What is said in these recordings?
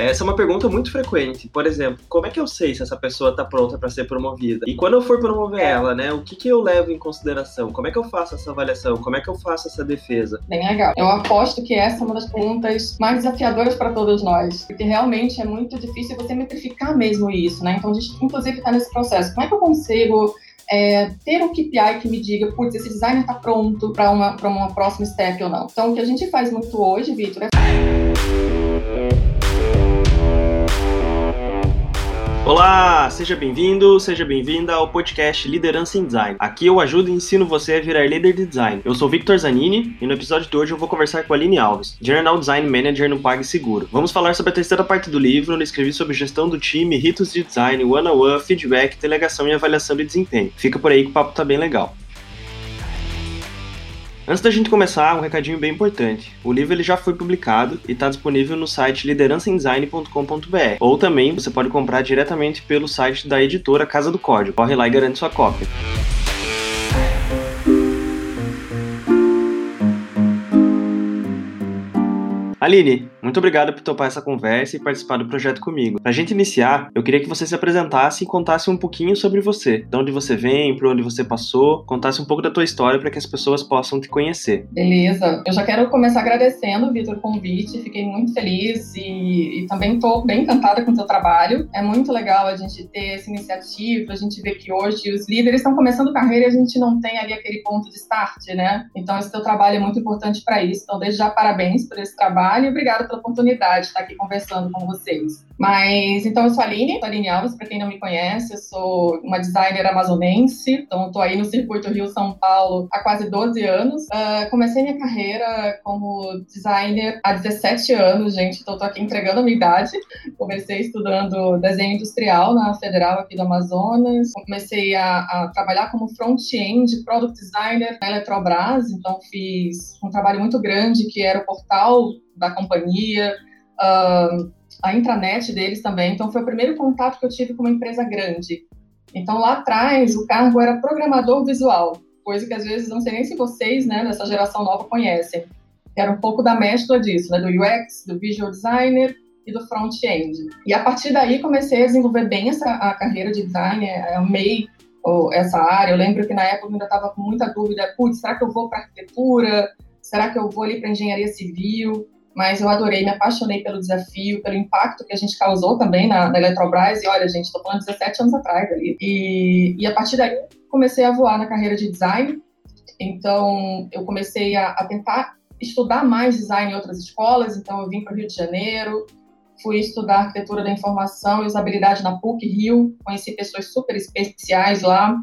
Essa é uma pergunta muito frequente. Por exemplo, como é que eu sei se essa pessoa está pronta para ser promovida? E quando eu for promover ela, né, o que, que eu levo em consideração? Como é que eu faço essa avaliação? Como é que eu faço essa defesa? Bem legal. Eu aposto que essa é uma das perguntas mais desafiadoras para todos nós, porque realmente é muito difícil você metrificar mesmo isso, né? Então a gente, inclusive, está nesse processo. Como é que eu consigo é, ter um KPI que me diga, putz, esse designer está pronto para uma, uma próxima step ou não. Então, o que a gente faz muito hoje, Vitor, é Olá, seja bem-vindo, seja bem-vinda ao podcast Liderança em Design. Aqui eu ajudo e ensino você a virar líder de design. Eu sou Victor Zanini e no episódio de hoje eu vou conversar com a Aline Alves, General Design Manager no PagSeguro. Vamos falar sobre a terceira parte do livro, onde escrevi sobre gestão do time, ritos de design, one-on-one, -on -one, feedback, delegação e avaliação de desempenho. Fica por aí que o papo tá bem legal. Antes da gente começar, um recadinho bem importante. O livro ele já foi publicado e está disponível no site liderançaemdesign.com.br. Ou também você pode comprar diretamente pelo site da editora Casa do Código. Corre lá e garante sua cópia. Aline, muito obrigado por topar essa conversa e participar do projeto comigo. Pra gente iniciar, eu queria que você se apresentasse e contasse um pouquinho sobre você, de onde você vem, por onde você passou, contasse um pouco da tua história para que as pessoas possam te conhecer. Beleza. Eu já quero começar agradecendo, Vitor, o convite. Fiquei muito feliz e, e também estou bem encantada com o seu trabalho. É muito legal a gente ter essa iniciativa, a gente vê que hoje os líderes estão começando carreira e a gente não tem ali aquele ponto de start, né? Então esse teu trabalho é muito importante para isso. Então desde já parabéns por esse trabalho trabalho e obrigada pela oportunidade de estar aqui conversando com vocês. Mas, então, eu sou a Aline, sou a Aline Alves, para quem não me conhece, eu sou uma designer amazonense, então estou aí no circuito Rio-São Paulo há quase 12 anos. Uh, comecei minha carreira como designer há 17 anos, gente, então estou aqui entregando a minha idade. Comecei estudando desenho industrial na Federal aqui do Amazonas, comecei a, a trabalhar como front-end, product designer na Eletrobras, então fiz um trabalho muito grande que era o portal da companhia, uh, a intranet deles também. Então, foi o primeiro contato que eu tive com uma empresa grande. Então, lá atrás, o cargo era programador visual, coisa que às vezes não sei nem se vocês, né, dessa geração nova, conhecem. Era um pouco da mescla disso, né, do UX, do visual designer e do front-end. E a partir daí comecei a desenvolver bem essa a carreira de design, eu amei essa área. Eu lembro que na época eu ainda estava com muita dúvida, putz, será que eu vou para arquitetura? Será que eu vou ali para engenharia civil? Mas eu adorei, me apaixonei pelo desafio, pelo impacto que a gente causou também na, na Eletrobras. E olha, gente, estou falando 17 anos atrás ali. E, e a partir daí comecei a voar na carreira de design. Então, eu comecei a, a tentar estudar mais design em outras escolas. Então, eu vim para o Rio de Janeiro, fui estudar arquitetura da informação e usabilidade na PUC Rio, conheci pessoas super especiais lá,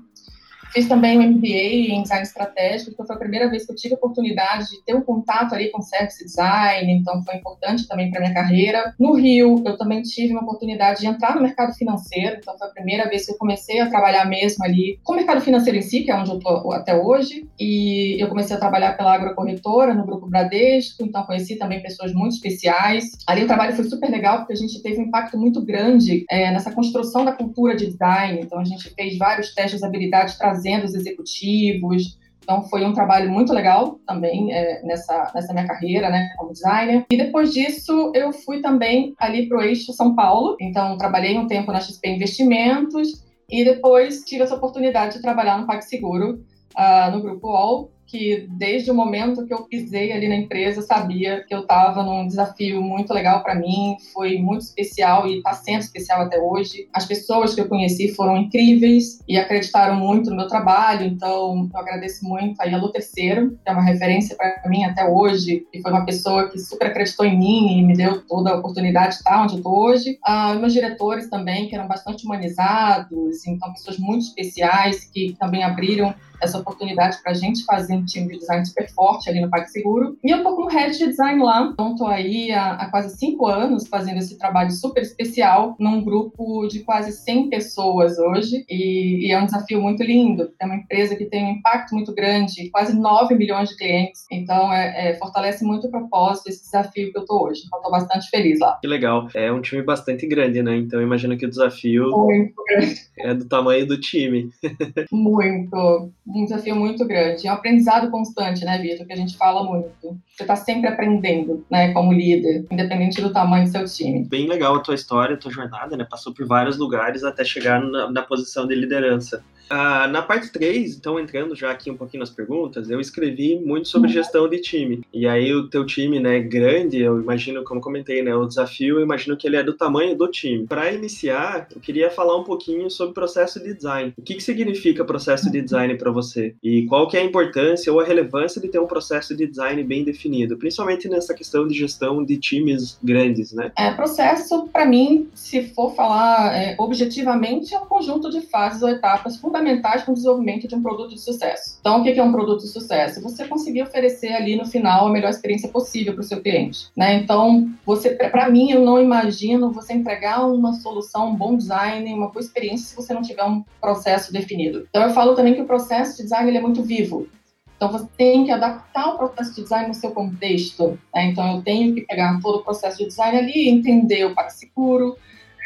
Fiz também um MBA em design estratégico, então foi a primeira vez que eu tive a oportunidade de ter um contato ali com service design, então foi importante também para minha carreira. No Rio, eu também tive uma oportunidade de entrar no mercado financeiro, então foi a primeira vez que eu comecei a trabalhar mesmo ali com o mercado financeiro em si, que é onde eu estou até hoje, e eu comecei a trabalhar pela agrocorretora no grupo Bradesco, então conheci também pessoas muito especiais. Ali o trabalho foi super legal porque a gente teve um impacto muito grande é, nessa construção da cultura de design, então a gente fez vários testes de habilidade trazendo trazendo os executivos. Então, foi um trabalho muito legal também é, nessa, nessa minha carreira, né, como designer. E depois disso, eu fui também ali para o eixo São Paulo. Então, trabalhei um tempo na XP Investimentos e depois tive essa oportunidade de trabalhar no PagSeguro, uh, no Grupo All, que desde o momento que eu pisei ali na empresa sabia que eu estava num desafio muito legal para mim, foi muito especial e está sendo especial até hoje. As pessoas que eu conheci foram incríveis e acreditaram muito no meu trabalho, então eu agradeço muito aí a Lu Terceiro, que é uma referência para mim até hoje e foi uma pessoa que super acreditou em mim e me deu toda a oportunidade de estar onde eu estou hoje. Ah, meus diretores também, que eram bastante humanizados, então pessoas muito especiais que também abriram essa oportunidade para a gente fazer um time de design super forte ali no PagSeguro. E eu tô como head de design lá, então tô aí há, há, quase cinco anos fazendo esse trabalho super especial num grupo de quase 100 pessoas hoje e, e é um desafio muito lindo. É uma empresa que tem um impacto muito grande, quase 9 milhões de clientes, então é, é, fortalece muito o propósito, esse desafio que eu tô hoje. Então tô bastante feliz lá. Que legal. É um time bastante grande, né? Então imagino que o desafio muito é do tamanho do time. muito. Um desafio muito grande. É um aprendizado constante, né, Vitor, que a gente fala muito. Você está sempre aprendendo, né, como líder, independente do tamanho do seu time. Bem legal a tua história, a tua jornada, né? Passou por vários lugares até chegar na, na posição de liderança. Ah, na parte 3, então entrando já aqui um pouquinho nas perguntas, eu escrevi muito sobre gestão de time. E aí o teu time, né, grande, eu imagino, como comentei, né, o desafio, eu imagino que ele é do tamanho do time. Para iniciar, eu queria falar um pouquinho sobre processo de design. O que, que significa processo de design para você? E qual que é a importância ou a relevância de ter um processo de design bem definido, principalmente nessa questão de gestão de times grandes, né? É, processo, para mim, se for falar é, objetivamente, é um conjunto de fases ou etapas fundamentais fundamentais para o desenvolvimento de um produto de sucesso. Então, o que é um produto de sucesso? Você conseguir oferecer ali no final a melhor experiência possível para o seu cliente. Né? Então, você, para mim, eu não imagino você entregar uma solução, um bom design, uma boa experiência se você não tiver um processo definido. Então, eu falo também que o processo de design é muito vivo. Então, você tem que adaptar o processo de design no seu contexto. Né? Então, eu tenho que pegar todo o processo de design ali, entender o PagSeguro,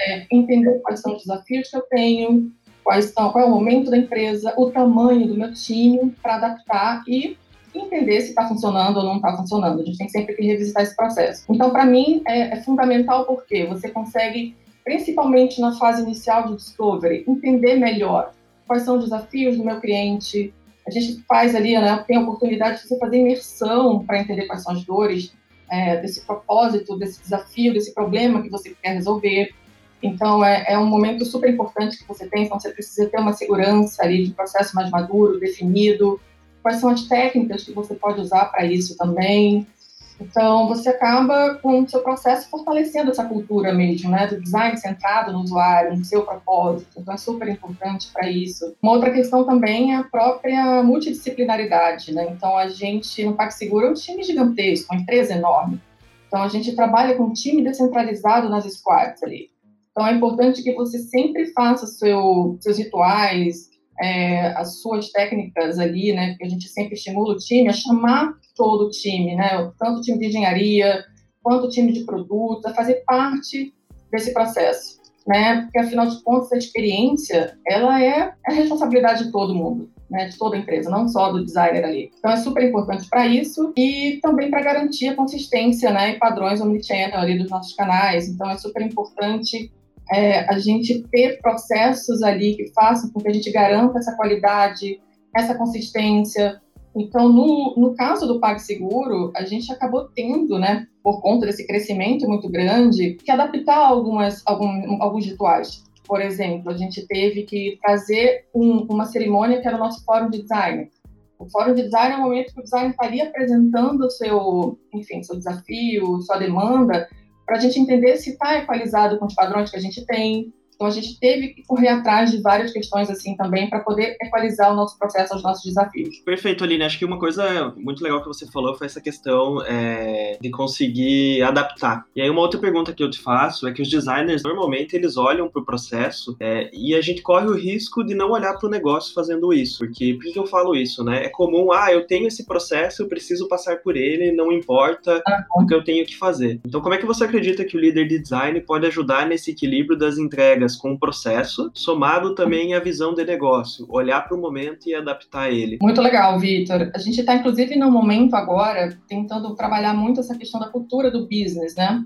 é, entender quais são os desafios que eu tenho, quais qual é o momento da empresa, o tamanho do meu time para adaptar e entender se está funcionando ou não está funcionando. A gente tem sempre que revisitar esse processo. Então, para mim, é, é, fundamental porque você consegue, principalmente na fase inicial do discovery, entender melhor quais são os desafios do meu cliente. A gente faz ali, né, tem a oportunidade de você fazer imersão para entender quais são as dores é, desse propósito, desse desafio, desse problema que você quer resolver. Então, é, é, um momento super importante que você tem, então você precisa ter uma segurança ali de processo mais maduro, definido, quais são as técnicas que você pode usar para isso também. Então, você acaba com o seu processo fortalecendo essa cultura mesmo, né, do design centrado no usuário, no seu propósito. Então, é super importante para isso. Uma outra questão também é a própria multidisciplinaridade, né? Então, a gente, no PagSeguro, é um time gigantesco, uma empresa enorme. Então, a gente trabalha com um time descentralizado nas squads ali. Então, é importante que você sempre faça seu, seus rituais, é, as suas técnicas ali, né? Que a gente sempre estimula o time a chamar todo o time, né? Tanto o time de engenharia quanto o time de produtos, a fazer parte desse processo, né? Porque afinal de contas a experiência, ela é a responsabilidade de todo mundo. Né, de toda a empresa, não só do designer ali. Então é super importante para isso e também para garantir a consistência né, e padrões omnichannel ali dos nossos canais. Então é super importante é, a gente ter processos ali que façam com que a gente garanta essa qualidade, essa consistência. Então, no, no caso do PagSeguro, a gente acabou tendo, né, por conta desse crescimento muito grande, que adaptar algumas, algum, alguns rituais. Por exemplo, a gente teve que trazer um, uma cerimônia que era o nosso fórum de design. O fórum de design é o momento que o design estaria apresentando o seu, enfim, seu desafio, sua demanda, para a gente entender se está equalizado com os padrões que a gente tem, então a gente teve que correr atrás de várias questões assim também para poder equalizar o nosso processo aos nossos desafios. Perfeito, Aline. Acho que uma coisa muito legal que você falou foi essa questão é, de conseguir adaptar. E aí uma outra pergunta que eu te faço é que os designers normalmente eles olham para o processo é, e a gente corre o risco de não olhar para o negócio fazendo isso. Porque por que eu falo isso, né? É comum, ah, eu tenho esse processo, eu preciso passar por ele, não importa uhum. o que eu tenho que fazer. Então, como é que você acredita que o líder de design pode ajudar nesse equilíbrio das entregas com o processo, somado também à visão de negócio, olhar para o momento e adaptar ele. Muito legal, Vitor. A gente está, inclusive, no momento agora, tentando trabalhar muito essa questão da cultura do business, né?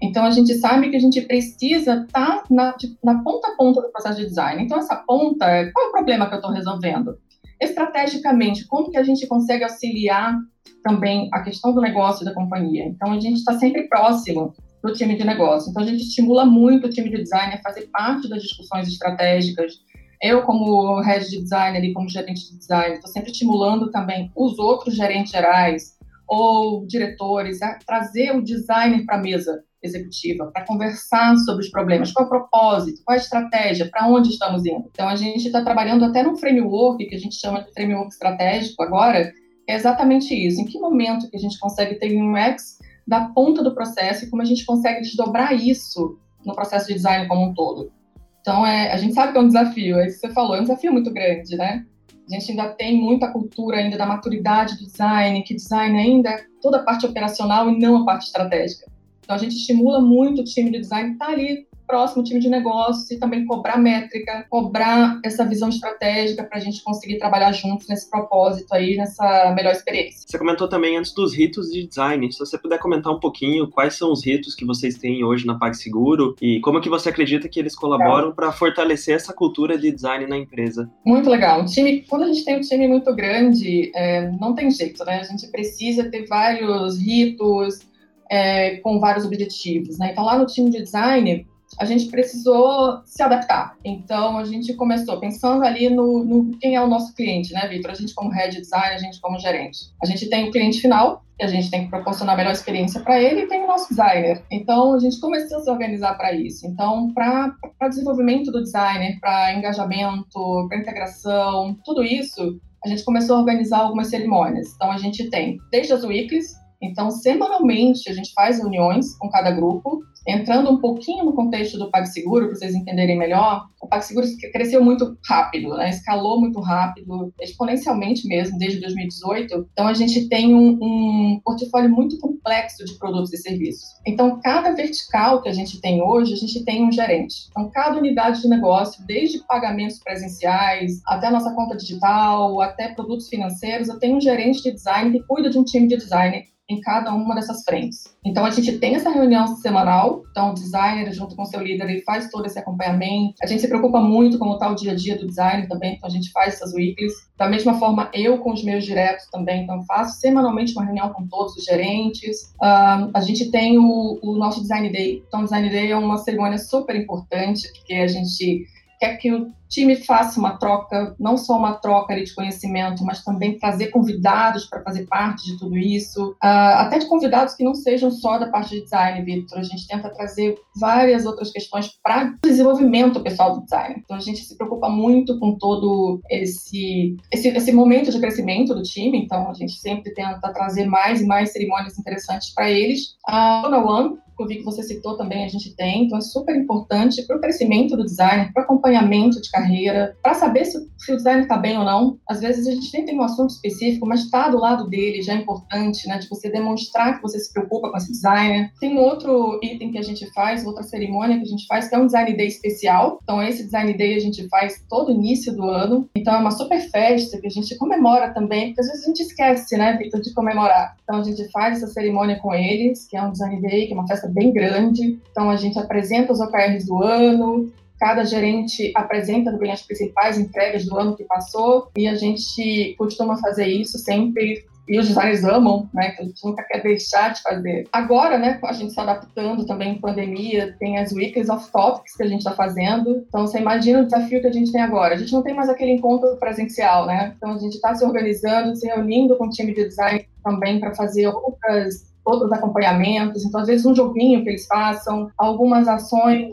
Então, a gente sabe que a gente precisa estar tá na, na ponta a ponta do processo de design. Então, essa ponta, qual é o problema que eu estou resolvendo? Estrategicamente, como que a gente consegue auxiliar também a questão do negócio da companhia? Então, a gente está sempre próximo do time de negócio. Então, a gente estimula muito o time de design a fazer parte das discussões estratégicas. Eu, como head de design, ali, como gerente de design, estou sempre estimulando também os outros gerentes gerais ou diretores a trazer o designer para a mesa executiva, para conversar sobre os problemas, qual é o propósito, qual é a estratégia, para onde estamos indo. Então, a gente está trabalhando até num framework que a gente chama de framework estratégico agora, é exatamente isso. Em que momento que a gente consegue ter um UX da ponta do processo e como a gente consegue desdobrar isso no processo de design como um todo. Então, é, a gente sabe que é um desafio, é isso que você falou, é um desafio muito grande, né? A gente ainda tem muita cultura ainda da maturidade do design, que design ainda é toda a parte operacional e não a parte estratégica. Então, a gente estimula muito o time de design estar tá ali próximo time de negócios e também cobrar métrica, cobrar essa visão estratégica para a gente conseguir trabalhar juntos nesse propósito aí, nessa melhor experiência. Você comentou também antes dos ritos de design. Se você puder comentar um pouquinho quais são os ritos que vocês têm hoje na PagSeguro e como que você acredita que eles colaboram para fortalecer essa cultura de design na empresa? Muito legal. Um time, quando a gente tem um time muito grande, é, não tem jeito, né? A gente precisa ter vários ritos, é, com vários objetivos. Né? Então, lá no time de design, a gente precisou se adaptar. Então, a gente começou pensando ali no, no quem é o nosso cliente, né, Vitor? A gente, como head design, a gente, como gerente. A gente tem o cliente final, que a gente tem que proporcionar a melhor experiência para ele, e tem o nosso designer. Então, a gente começou a se organizar para isso. Então, para desenvolvimento do designer, para engajamento, para integração, tudo isso, a gente começou a organizar algumas cerimônias. Então, a gente tem desde as weeklies, então, semanalmente, a gente faz reuniões com cada grupo, entrando um pouquinho no contexto do PagSeguro, para vocês entenderem melhor. O PagSeguro cresceu muito rápido, né? escalou muito rápido, exponencialmente mesmo, desde 2018. Então, a gente tem um, um portfólio muito complexo de produtos e serviços. Então, cada vertical que a gente tem hoje, a gente tem um gerente. Então, cada unidade de negócio, desde pagamentos presenciais, até a nossa conta digital, até produtos financeiros, eu tenho um gerente de design que cuida de um time de design em cada uma dessas frentes. Então a gente tem essa reunião semanal, então o designer junto com seu líder ele faz todo esse acompanhamento. A gente se preocupa muito com o tal dia a dia do design também, então a gente faz essas weeklies. Da mesma forma eu com os meus diretos também, então faço semanalmente uma reunião com todos os gerentes. Uh, a gente tem o, o nosso design day. Então o design day é uma cerimônia super importante porque a gente quer que o time faça uma troca, não só uma troca de conhecimento, mas também trazer convidados para fazer parte de tudo isso, uh, até de convidados que não sejam só da parte de design, Vitor. A gente tenta trazer várias outras questões para desenvolvimento pessoal do design. Então a gente se preocupa muito com todo esse, esse, esse momento de crescimento do time, então a gente sempre tenta trazer mais e mais cerimônias interessantes para eles. A uh, One que eu vi que você citou também, a gente tem, então é super importante para o crescimento do designer, para o acompanhamento de carreira, para saber se, se, o designer está bem ou não. Às vezes a gente nem tem um assunto específico, mas está do lado dele, já é importante, né, de você demonstrar que você se preocupa com esse designer. Tem um outro item que a gente faz, outra cerimônia que a gente faz, que é um design day especial. Então esse design day a gente faz todo início do ano. Então é uma super festa que a gente comemora também, porque às vezes a gente esquece, né, Victor, de comemorar. Então a gente faz essa cerimônia com eles, que é um design day, que é uma festa bem grande. Então, a gente apresenta os OKRs do ano, cada gerente apresenta também as principais entregas do ano que passou, e a gente costuma fazer isso sempre e os designers amam, né? Que a gente nunca quer deixar de fazer. Agora, né, a gente está adaptando também em pandemia, tem as weeklies of topics que a gente está fazendo. Então, você imagina o desafio que a gente tem agora. A gente não tem mais aquele encontro presencial, né? Então, a gente está se organizando, se reunindo com o time de design também para fazer outras outros acompanhamentos, então às vezes um joguinho que eles façam, algumas ações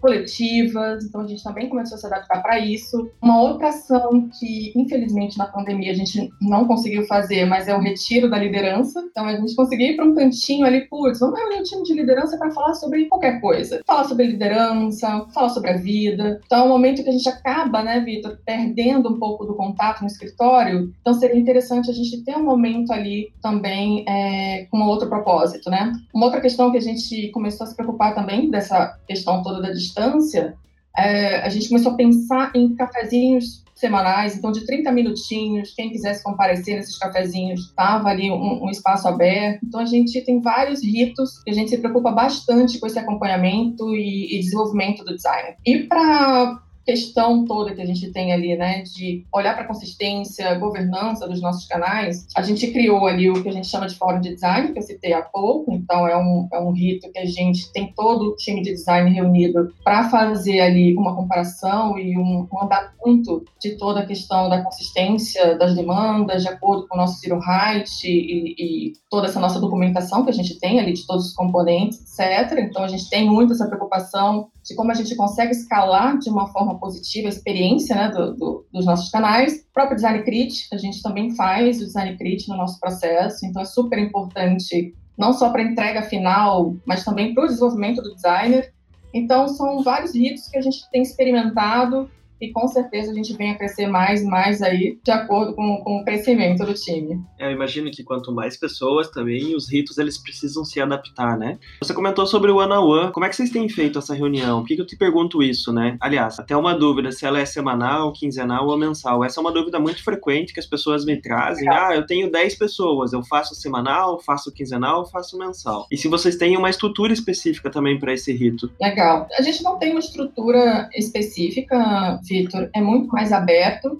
coletivas, então a gente também começou a se adaptar para isso. Uma outra ação que infelizmente na pandemia a gente não conseguiu fazer, mas é o retiro da liderança. Então a gente conseguiu ir para um cantinho ali, putz, vamos reunir um time de liderança para falar sobre qualquer coisa. Falar sobre liderança, falar sobre a vida. Então é um momento que a gente acaba, né, Vitor, perdendo um pouco do contato no escritório. Então seria interessante a gente ter um momento ali também é, com outra propósito, né? Uma outra questão que a gente começou a se preocupar também dessa questão toda da distância, é, a gente começou a pensar em cafezinhos semanais, então de 30 minutinhos, quem quisesse comparecer nesses cafezinhos, estava ali um, um, espaço aberto. Então a gente tem vários ritos que a gente se preocupa bastante com esse acompanhamento e, e desenvolvimento do design. E para questão toda que a gente tem ali, né, de olhar para a consistência, governança dos nossos canais, a gente criou ali o que a gente chama de fórum de design, que eu citei há pouco. Então, é um, é um rito que a gente tem todo o time de design reunido para fazer ali uma comparação e um, um andamento de toda a questão da consistência das demandas, de acordo com o nosso Zero Height e, e toda essa nossa documentação que a gente tem ali de todos os componentes, etc. Então, a gente tem muito essa preocupação de como a gente consegue escalar de uma forma positiva a experiência né, do, do, dos nossos canais. O próprio design crit, a gente também faz o design crit no nosso processo, então é super importante não só para a entrega final, mas também para o desenvolvimento do designer. Então, são vários ritos que a gente tem experimentado e com certeza a gente vem a crescer mais e mais aí, de acordo com, com o crescimento do time. Eu imagino que quanto mais pessoas também, os ritos eles precisam se adaptar, né? Você comentou sobre o one on one. Como é que vocês têm feito essa reunião? Por que, que eu te pergunto isso, né? Aliás, até uma dúvida se ela é semanal, quinzenal ou mensal. Essa é uma dúvida muito frequente que as pessoas me trazem. Ah, eu tenho 10 pessoas, eu faço semanal, faço quinzenal, faço mensal. E se vocês têm uma estrutura específica também para esse rito? Legal. A gente não tem uma estrutura específica, Vitor, é muito mais aberto.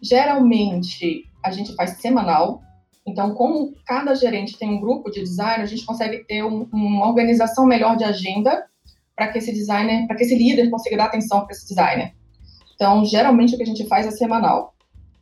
Geralmente a gente faz semanal, então, como cada gerente tem um grupo de design, a gente consegue ter um, uma organização melhor de agenda para que esse designer, para que esse líder consiga dar atenção para esse designer. Então, geralmente o que a gente faz é semanal.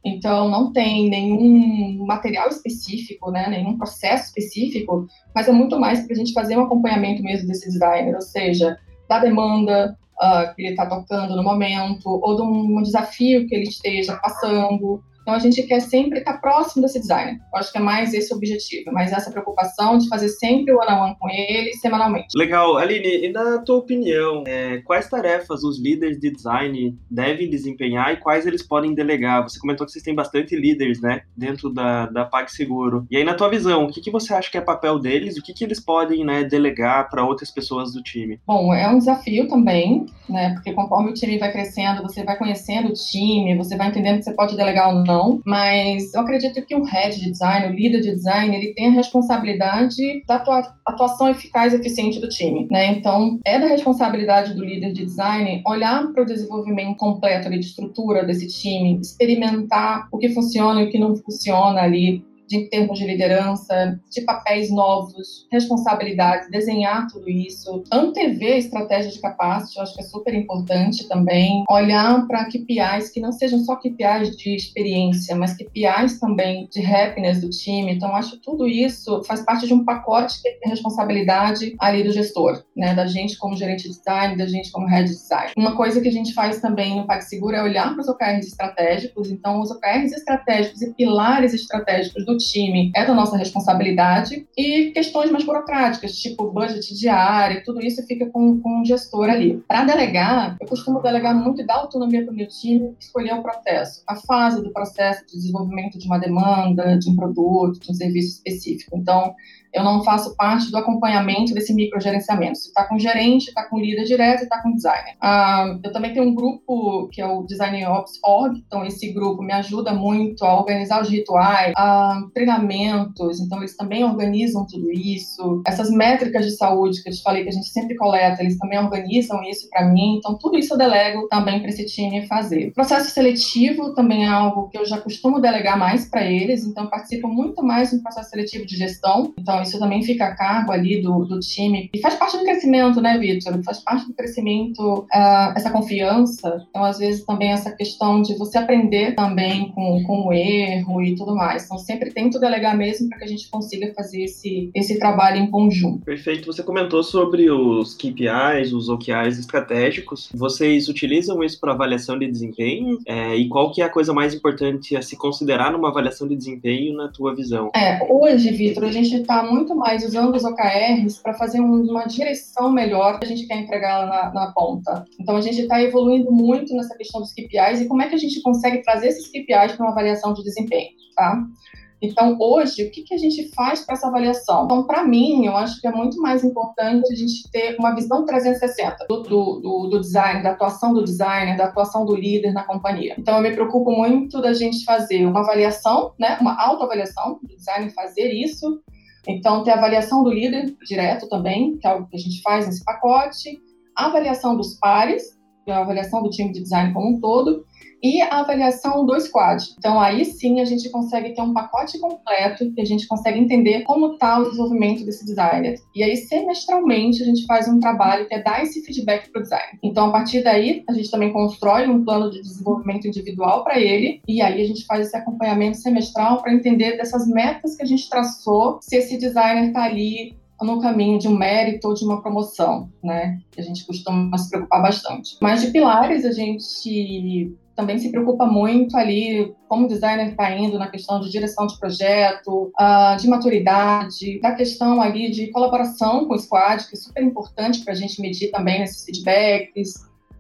Então, não tem nenhum material específico, né, nenhum processo específico, mas é muito mais para a gente fazer um acompanhamento mesmo desse designer, ou seja, da demanda uh, que ele está tocando no momento, ou de um desafio que ele esteja passando, então, a gente quer sempre estar próximo desse designer. Eu acho que é mais esse o objetivo, mais essa preocupação de fazer sempre o one-on-one com ele, semanalmente. Legal. Aline, e na tua opinião, é, quais tarefas os líderes de design devem desempenhar e quais eles podem delegar? Você comentou que vocês têm bastante líderes, né, dentro da, da PagSeguro. E aí, na tua visão, o que, que você acha que é papel deles? O que, que eles podem, né, delegar para outras pessoas do time? Bom, é um desafio também, né, porque conforme o time vai crescendo, você vai conhecendo o time, você vai entendendo que você pode delegar ou não não, mas eu acredito que o head de design, o líder de design, ele tem a responsabilidade da atuação eficaz e eficiente do time, né? Então, é da responsabilidade do líder de design olhar para o desenvolvimento completo ali, de estrutura desse time, experimentar o que funciona e o que não funciona ali, de termos de liderança, de papéis novos, responsabilidades, desenhar tudo isso, antever a estratégia de capacity, eu acho que é super importante também, olhar para KPIs que não sejam só KPIs de experiência, mas KPIs também de happiness do time. Então, acho que tudo isso faz parte de um pacote que é responsabilidade ali do gestor, né, da gente como gerente de design, da gente como head de design. Uma coisa que a gente faz também no PagSeguro é olhar para os OKRs estratégicos, então os OKRs estratégicos e pilares estratégicos do time é da nossa responsabilidade e questões mais burocráticas, tipo budget diário, tudo isso fica com, com o gestor ali. Para delegar, eu costumo delegar muito e dar autonomia para o meu time escolher o processo, a fase do processo de desenvolvimento de uma demanda, de um produto, de um serviço específico. Então, eu não faço parte do acompanhamento desse microgerenciamento. Se está com gerente, está com líder direto está com designer. Ah, eu também tenho um grupo que é o Design Ops Org, então esse grupo me ajuda muito a organizar os rituais, a treinamentos, então eles também organizam tudo isso. Essas métricas de saúde que eu te falei que a gente sempre coleta, eles também organizam isso para mim, então tudo isso eu delego também para esse time fazer. processo seletivo também é algo que eu já costumo delegar mais para eles, então participo muito mais no processo seletivo de gestão, então isso também fica a cargo ali do, do time. E faz parte do crescimento, né, Vitor? Faz parte do crescimento uh, essa confiança. Então, às vezes, também essa questão de você aprender também com, com o erro e tudo mais. Então, sempre tento delegar mesmo para que a gente consiga fazer esse, esse trabalho em conjunto. Perfeito. Você comentou sobre os KPIs, os OKRs estratégicos. Vocês utilizam isso para avaliação de desempenho? É, e qual que é a coisa mais importante a se considerar numa avaliação de desempenho na tua visão? É, hoje, Vitor, a gente está muito mais usando os OKRs para fazer uma direção melhor que a gente quer entregar na, na ponta. Então, a gente está evoluindo muito nessa questão dos KPIs e como é que a gente consegue trazer esses KPIs para uma avaliação de desempenho, tá? Então, hoje, o que, que a gente faz para essa avaliação? Então, para mim, eu acho que é muito mais importante a gente ter uma visão 360 do, do, do, design, da atuação do designer, da atuação do líder na companhia. Então, eu me preocupo muito da gente fazer uma avaliação, né, uma autoavaliação do designer, fazer isso, então, tem a avaliação do líder direto também, que é algo que a gente faz nesse pacote, a avaliação dos pares, a avaliação do time de design como um todo, e a avaliação do squad. Então, aí sim a gente consegue ter um pacote completo que a gente consegue entender como está o desenvolvimento desse designer. E aí, semestralmente, a gente faz um trabalho que é dar esse feedback para o designer. Então, a partir daí, a gente também constrói um plano de desenvolvimento individual para ele, e aí a gente faz esse acompanhamento semestral para entender dessas metas que a gente traçou, se esse designer está ali no caminho de um mérito ou de uma promoção, né? A gente costuma se preocupar bastante. Mas de pilares, a gente também se preocupa muito ali como o designer está indo na questão de direção de projeto, uh, de maturidade, da questão ali de colaboração com o squad, que é super importante para a gente medir também nesses feedbacks,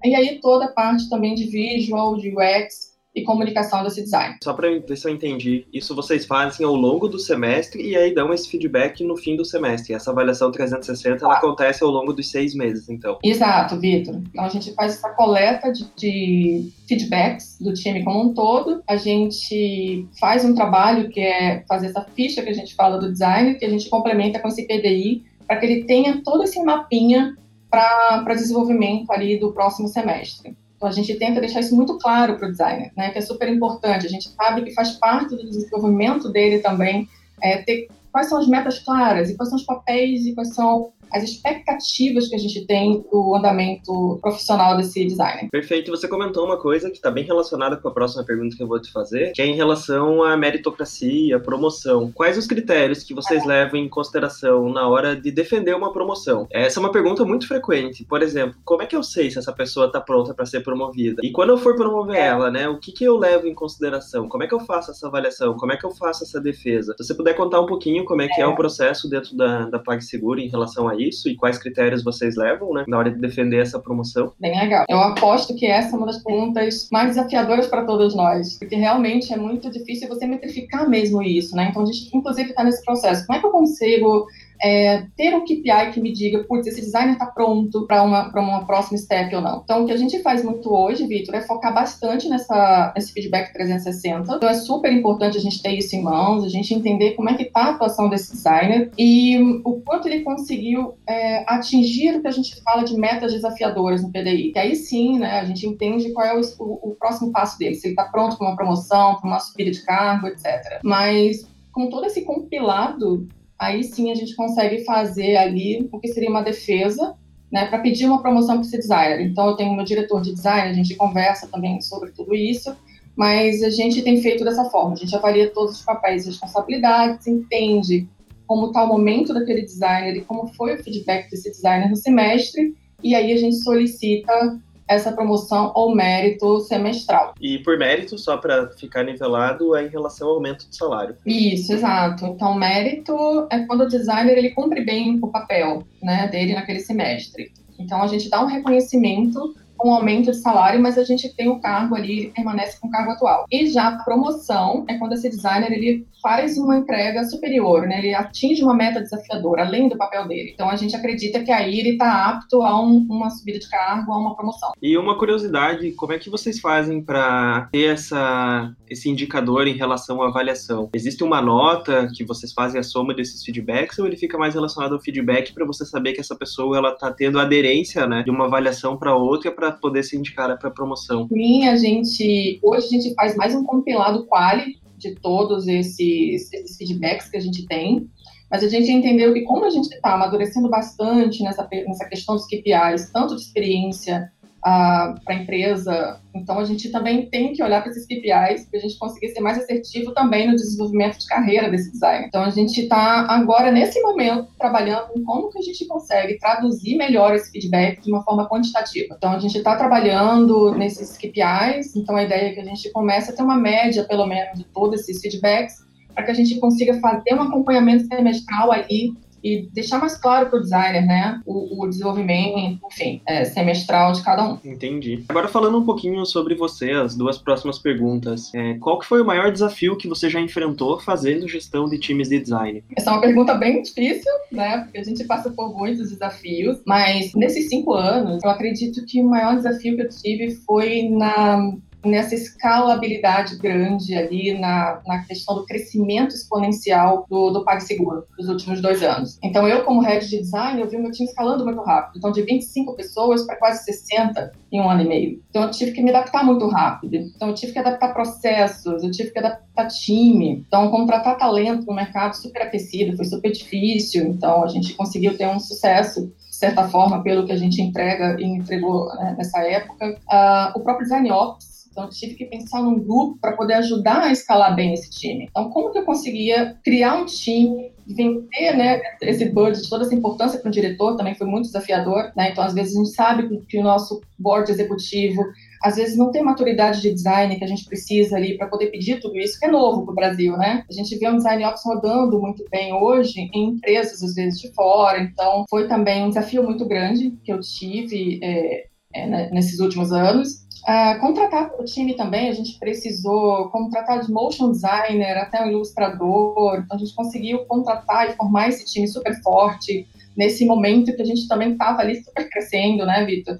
E aí toda a parte também de visual, de UX, e comunicação desse design. Só para ver se eu entendi, isso vocês fazem ao longo do semestre e aí dão esse feedback no fim do semestre. Essa avaliação 360 ela acontece ao longo dos seis meses, então. Exato, Vitor. Então a gente faz essa coleta de, de feedbacks do time como um todo. A gente faz um trabalho que é fazer essa ficha que a gente fala do design, que a gente complementa com esse PDI para que ele tenha todo esse mapinha para desenvolvimento ali do próximo semestre. Então, a gente tenta deixar isso muito claro para o designer, né, que é super importante. A gente sabe que faz parte do desenvolvimento dele também é, ter quais são as metas claras e quais são os papéis e quais são as expectativas que a gente tem do andamento profissional desse designer. Perfeito. Você comentou uma coisa que está bem relacionada com a próxima pergunta que eu vou te fazer, que é em relação à meritocracia, à promoção. Quais os critérios que vocês levam em consideração na hora de defender uma promoção? Essa é uma pergunta muito frequente. Por exemplo, como é que eu sei se essa pessoa está pronta para ser promovida? E quando eu for promover ela, né, o que, que eu levo em consideração? Como é que eu faço essa avaliação? Como é que eu faço essa defesa? Se você puder contar um pouquinho como é que é, é o processo dentro da, da PagSeguro em relação a isso e quais critérios vocês levam, né, na hora de defender essa promoção? Bem legal. Eu aposto que essa é uma das perguntas mais desafiadoras para todos nós, porque realmente é muito difícil você metrificar mesmo isso, né? Então a gente, inclusive, está nesse processo. Como é que eu consigo é, ter um KPI que me diga, putz, esse designer está pronto para uma, uma próxima step ou não. Então, o que a gente faz muito hoje, Vitor, é focar bastante nessa, nesse feedback 360. Então, é super importante a gente ter isso em mãos, a gente entender como é que está a atuação desse designer e o quanto ele conseguiu é, atingir o que a gente fala de metas desafiadoras no PDI. E aí sim, né, a gente entende qual é o, o, o próximo passo dele, se ele está pronto para uma promoção, para uma subida de cargo, etc. Mas com todo esse compilado aí sim a gente consegue fazer ali o que seria uma defesa, né, para pedir uma promoção para esse designer. Então, eu tenho meu diretor de design, a gente conversa também sobre tudo isso, mas a gente tem feito dessa forma, a gente avalia todos os papéis e responsabilidades, entende como está o momento daquele designer e como foi o feedback desse designer no semestre, e aí a gente solicita essa promoção ou mérito semestral. E por mérito, só para ficar nivelado, é em relação ao aumento de salário. Isso, exato. Então, mérito é quando o designer ele cumpre bem o papel né, dele naquele semestre. Então, a gente dá um reconhecimento um aumento de salário, mas a gente tem o cargo ali, ele permanece com o cargo atual. E já a promoção é quando esse designer ele faz uma entrega superior, né? Ele atinge uma meta desafiadora, além do papel dele. Então a gente acredita que aí ele está apto a um, uma subida de cargo, a uma promoção. E uma curiosidade, como é que vocês fazem para ter essa, esse indicador em relação à avaliação? Existe uma nota que vocês fazem a soma desses feedbacks ou ele fica mais relacionado ao feedback para você saber que essa pessoa ela está tendo aderência, né, de uma avaliação para outra para poder ser indicada para promoção? Sim, a gente hoje a gente faz mais um compilado quali de todos esses, esses feedbacks que a gente tem. Mas a gente entendeu que como a gente está amadurecendo bastante nessa, nessa questão dos KPIs, tanto de experiência para a empresa. Então, a gente também tem que olhar para esses KPIs para a gente conseguir ser mais assertivo também no desenvolvimento de carreira desse design. Então, a gente está agora, nesse momento, trabalhando em como que a gente consegue traduzir melhor esse feedback de uma forma quantitativa. Então, a gente está trabalhando nesses KPIs, então a ideia é que a gente comece a ter uma média, pelo menos, de todos esses feedbacks, para que a gente consiga fazer um acompanhamento semestral ali e deixar mais claro para o designer, né, o, o desenvolvimento, enfim, é, semestral de cada um. Entendi. Agora falando um pouquinho sobre você, as duas próximas perguntas. É, qual que foi o maior desafio que você já enfrentou fazendo gestão de times de design? Essa é uma pergunta bem difícil, né, porque a gente passa por muitos desafios, mas nesses cinco anos, eu acredito que o maior desafio que eu tive foi na nessa escalabilidade grande ali na, na questão do crescimento exponencial do, do PagSeguro nos últimos dois anos. Então, eu, como head de design, eu vi o meu time escalando muito rápido. Então, de 25 pessoas para quase 60 em um ano e meio. Então, eu tive que me adaptar muito rápido. Então, eu tive que adaptar processos, eu tive que adaptar time. Então, contratar talento no mercado super aquecido foi super difícil. Então, a gente conseguiu ter um sucesso de certa forma, pelo que a gente entrega e entregou né, nessa época. Uh, o próprio Design Ops então, tive que pensar num grupo para poder ajudar a escalar bem esse time. Então, como que eu conseguia criar um time, vender né, esse budget, toda essa importância para o diretor também foi muito desafiador. Né? Então, às vezes, a gente sabe que o nosso board executivo, às vezes, não tem maturidade de design que a gente precisa ali para poder pedir tudo isso, que é novo para o Brasil. Né? A gente vê um design ops rodando muito bem hoje em empresas, às vezes, de fora. Então, foi também um desafio muito grande que eu tive. É, é, né, nesses últimos anos. Uh, contratar o time também, a gente precisou contratar de motion designer até um ilustrador, então a gente conseguiu contratar e formar esse time super forte nesse momento que a gente também estava ali super crescendo, né, Vitor?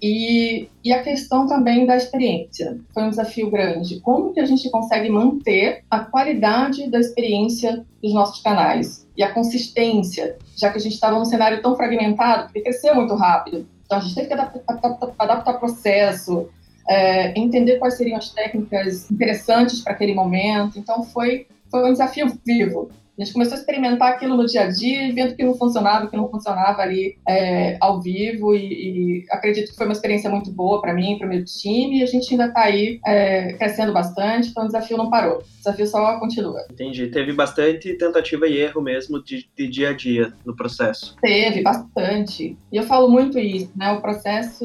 E, e a questão também da experiência foi um desafio grande. Como que a gente consegue manter a qualidade da experiência dos nossos canais e a consistência, já que a gente estava num cenário tão fragmentado, porque cresceu muito rápido. Então a gente teve que adaptar, adaptar, adaptar processo, é, entender quais seriam as técnicas interessantes para aquele momento. Então foi foi um desafio vivo. A gente começou a experimentar aquilo no dia a dia, vendo que não funcionava, que não funcionava ali é, ao vivo, e, e, acredito que foi uma experiência muito boa para mim, para o meu time, e a gente ainda está aí é, crescendo bastante, então o desafio não parou, o desafio só continua. Entendi. Teve bastante tentativa e erro mesmo de, de dia a dia no processo. Teve, bastante. E eu falo muito isso, né? O processo,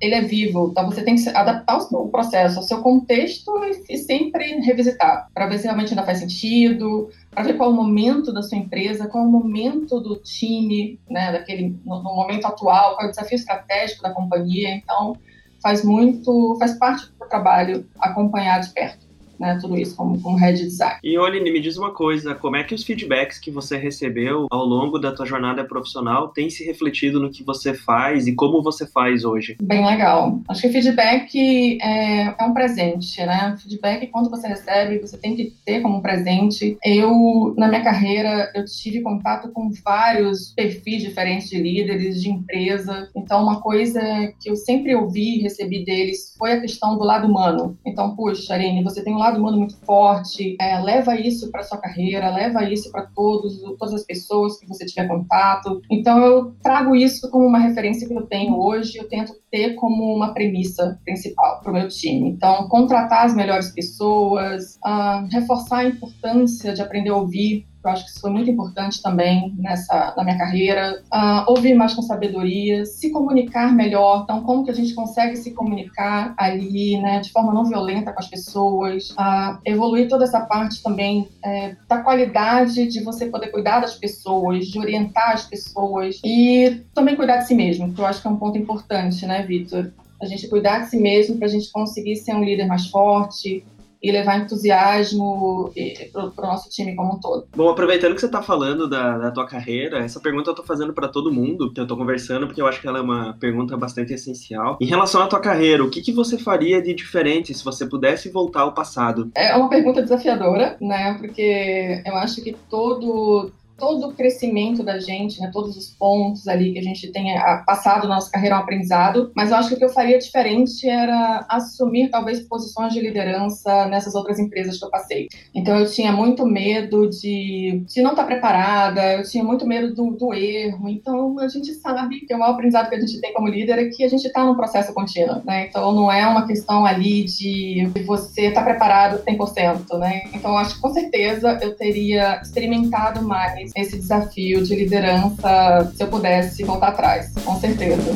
ele é vivo, então você tem que adaptar o processo ao seu contexto e sempre revisitar, para ver se realmente ainda faz sentido, para ver qual o momento da sua empresa, qual o momento do time, né, daquele, no, no, momento atual, qual é o desafio estratégico da companhia. Então, faz muito, faz parte do trabalho acompanhar de perto né, tudo isso como, como head design. E Oline, me diz uma coisa, como é que os feedbacks que você recebeu ao longo da tua jornada profissional têm se refletido no que você faz e como você faz hoje? Bem legal. Acho que feedback é, é um presente, né? Feedback, quando você recebe, você tem que ter como um presente. Eu, na minha carreira, eu tive contato com vários perfis diferentes de líderes, de empresa. Então, uma coisa que eu sempre ouvi e recebi deles foi a questão do lado humano. Então, puxa, Aline, você tem um lado lado humano muito forte, é, leva isso para sua carreira, leva isso para todos, todas as pessoas que você tiver contato. Então eu trago isso como uma referência que eu tenho hoje, eu tento ter como uma premissa principal para o meu time. Então contratar as melhores pessoas, uh, reforçar a importância de aprender a ouvir eu acho que isso foi muito importante também nessa na minha carreira. Uh, ouvir mais com sabedoria, se comunicar melhor. Então, como que a gente consegue se comunicar ali, né, de forma não violenta com as pessoas. Uh, evoluir toda essa parte também é, da qualidade de você poder cuidar das pessoas, de orientar as pessoas e também cuidar de si mesmo, que eu acho que é um ponto importante, né, Vitor? A gente cuidar de si mesmo para a gente conseguir ser um líder mais forte, e levar entusiasmo para o nosso time como um todo. Bom, aproveitando que você está falando da, da, tua carreira, essa pergunta eu estou fazendo para todo mundo que eu estou conversando, porque eu acho que ela é uma pergunta bastante essencial. Em relação à tua carreira, o que, que você faria de diferente se você pudesse voltar ao passado? É uma pergunta desafiadora, né? Porque eu acho que todo todo o crescimento da gente, né, todos os pontos ali que a gente tenha passado na nossa carreira um aprendizado, mas eu acho que o que eu faria diferente era assumir talvez posições de liderança nessas outras empresas que eu passei. Então eu tinha muito medo de, de não estar preparada, eu tinha muito medo do, do erro. Então a gente sabe que o maior aprendizado que a gente tem como líder é que a gente está num processo contínuo, né? Então não é uma questão ali de, de você estar tá preparado 100%, né? Então acho que com certeza eu teria experimentado mais esse desafio de liderança se eu pudesse voltar atrás, com certeza.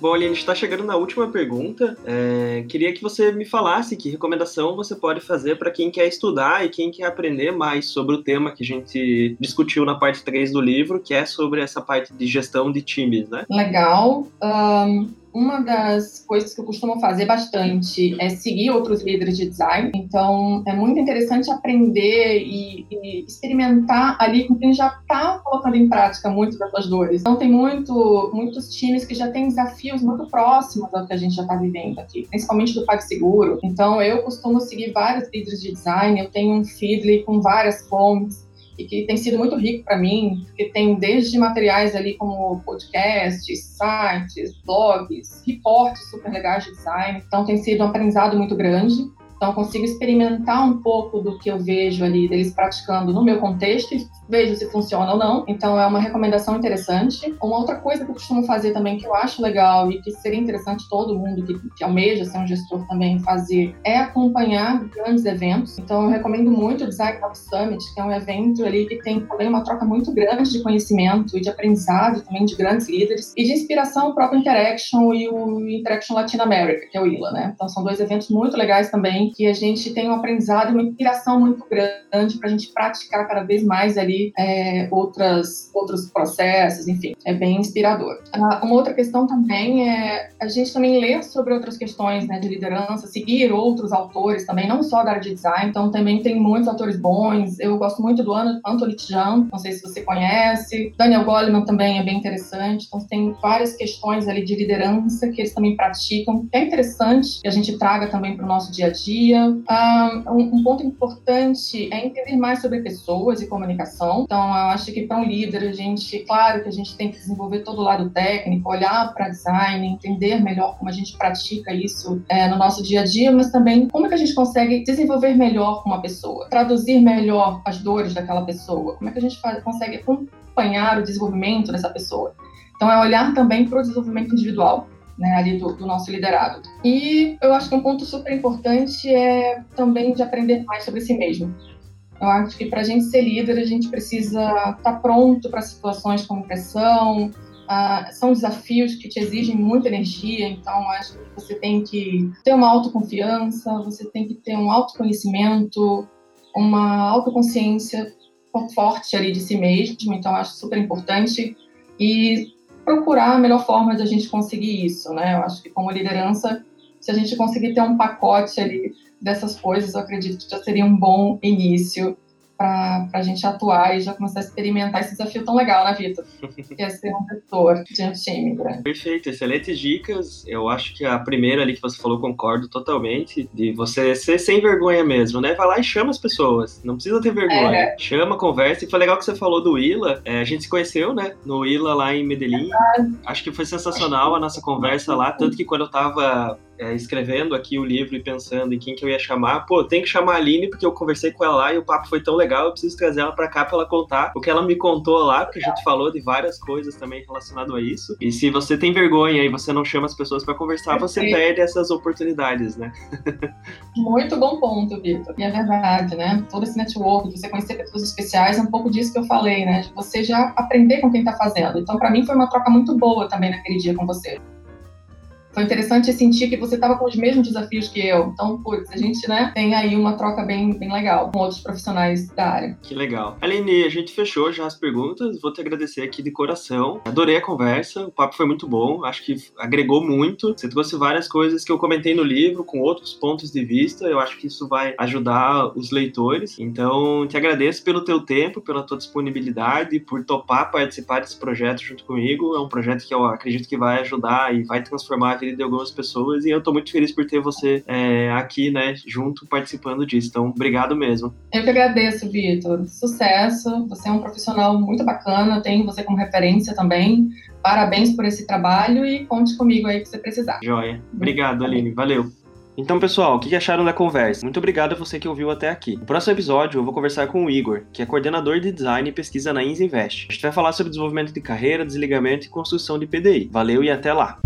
Bom, Aline, está chegando na última pergunta. É, queria que você me falasse que recomendação você pode fazer para quem quer estudar e quem quer aprender mais sobre o tema que a gente discutiu na parte 3 do livro, que é sobre essa parte de gestão de times, né? Legal. Um, uma das coisas que eu costumo fazer bastante é seguir outros líderes de design. Então, é muito interessante aprender e, e experimentar ali com quem já está colocando em prática muito das suas dores. Então, tem muito, muitos times que já têm desafios muito próximos ao que a gente já está vivendo aqui, principalmente do PagSeguro. Então, eu costumo seguir vários líderes de design. Eu tenho um feedly com várias fontes e que tem sido muito rico para mim, que tem desde materiais ali como podcasts, sites, blogs, reportes super legais de design. Então tem sido um aprendizado muito grande. Então, consigo experimentar um pouco do que eu vejo ali deles praticando no meu contexto e vejo se funciona ou não. Então, é uma recomendação interessante. Uma outra coisa que eu costumo fazer também, que eu acho legal e que seria interessante todo mundo que, que almeja ser um gestor também fazer, é acompanhar grandes eventos. Então, eu recomendo muito o Design Hub Summit, que é um evento ali que tem também uma troca muito grande de conhecimento e de aprendizado também de grandes líderes e de inspiração o próprio Interaction e o Interaction Latin America, que é o ILA, né? Então, são dois eventos muito legais também que a gente tem um aprendizado e uma inspiração muito grande para a gente praticar cada vez mais ali é, outras, outros processos, enfim, é bem inspirador. Ah, uma outra questão também é a gente também ler sobre outras questões né, de liderança, seguir outros autores também, não só da área de design, então também tem muitos autores bons, eu gosto muito do Anthony Tjan, não sei se você conhece, Daniel Goleman também é bem interessante, então tem várias questões ali de liderança que eles também praticam, é interessante que a gente traga também para o nosso dia a dia. Um, um ponto importante é entender mais sobre pessoas e comunicação, então eu acho que para um líder a gente, claro que a gente tem que desenvolver todo o lado técnico, olhar para design, entender melhor como a gente pratica isso é, no nosso dia a dia, mas também como é que a gente consegue desenvolver melhor uma pessoa, traduzir melhor as dores daquela pessoa, como é que a gente faz, consegue acompanhar o desenvolvimento dessa pessoa. Então, é olhar também para o desenvolvimento individual, né, ali do, do, nosso liderado. E eu acho que um ponto super importante é também de aprender mais sobre si mesmo. Eu acho que para a gente ser líder, a gente precisa estar tá pronto para situações como pressão, Uh, são desafios que te exigem muita energia, então acho que você tem que ter uma autoconfiança, você tem que ter um autoconhecimento, uma autoconsciência forte ali de si mesmo, então acho super importante e procurar a melhor forma de a gente conseguir isso, né? Eu acho que como liderança, se a gente conseguir ter um pacote ali dessas coisas, eu acredito que já seria um bom início para a gente atuar e já começar a experimentar esse desafio tão legal, né, Vitor? Que é ser um gestor de um time grande. Perfeito, excelentes dicas. Eu acho que a primeira ali que você falou, concordo totalmente, de você ser sem vergonha mesmo, né? Vai lá e chama as pessoas, não precisa ter vergonha. É. Chama, conversa. E foi legal que você falou do Ila. É, a gente se conheceu, né? No Ila lá em Medellín. É acho que foi sensacional a nossa conversa lá, tanto que quando eu tava é, escrevendo aqui o livro e pensando em quem que eu ia chamar, pô, tem que chamar a Aline porque eu conversei com ela lá e o papo foi tão legal, eu preciso trazer ela para cá para ela contar o que ela me contou lá, porque a gente falou de várias coisas também relacionado a isso. E se você tem vergonha e você não chama as pessoas para conversar, você perde essas oportunidades, né? Muito bom ponto, Vitor. E é verdade, né? Todo esse network, você conhecer pessoas especiais, é um pouco disso que eu falei, né? De você já aprender com quem tá fazendo. Então, para mim, foi uma troca muito boa também naquele dia com você foi interessante sentir que você estava com os mesmos desafios que eu. Então, putz, a gente, né, tem aí uma troca bem, bem legal com outros profissionais da área. Que legal. Aline, a gente fechou já as perguntas. Vou te agradecer aqui de coração. Adorei a conversa, o papo foi muito bom. Acho que agregou muito. Você trouxe várias coisas que eu comentei no livro, com outros pontos de vista. Eu acho que isso vai ajudar os leitores. Então, te agradeço pelo teu tempo, pela tua disponibilidade, por topar participar desse projeto junto comigo. É um projeto que eu acredito que vai ajudar e vai transformar a vida de algumas pessoas e eu tô muito feliz por ter você é, aqui, né, junto, participando disso. Então, obrigado mesmo. Eu que agradeço, Vitor. Sucesso. Você é um profissional muito bacana, tenho você como referência também. Parabéns por esse trabalho e conte comigo aí que você precisar. Joia. Obrigado, Aline. Valeu. Então, pessoal, o que acharam da conversa? Muito obrigado a você que ouviu até aqui. No próximo episódio, eu vou conversar com o Igor, que é coordenador de design e pesquisa na Inzinvest. A gente vai falar sobre desenvolvimento de carreira, desligamento e construção de PDI. Valeu e até lá!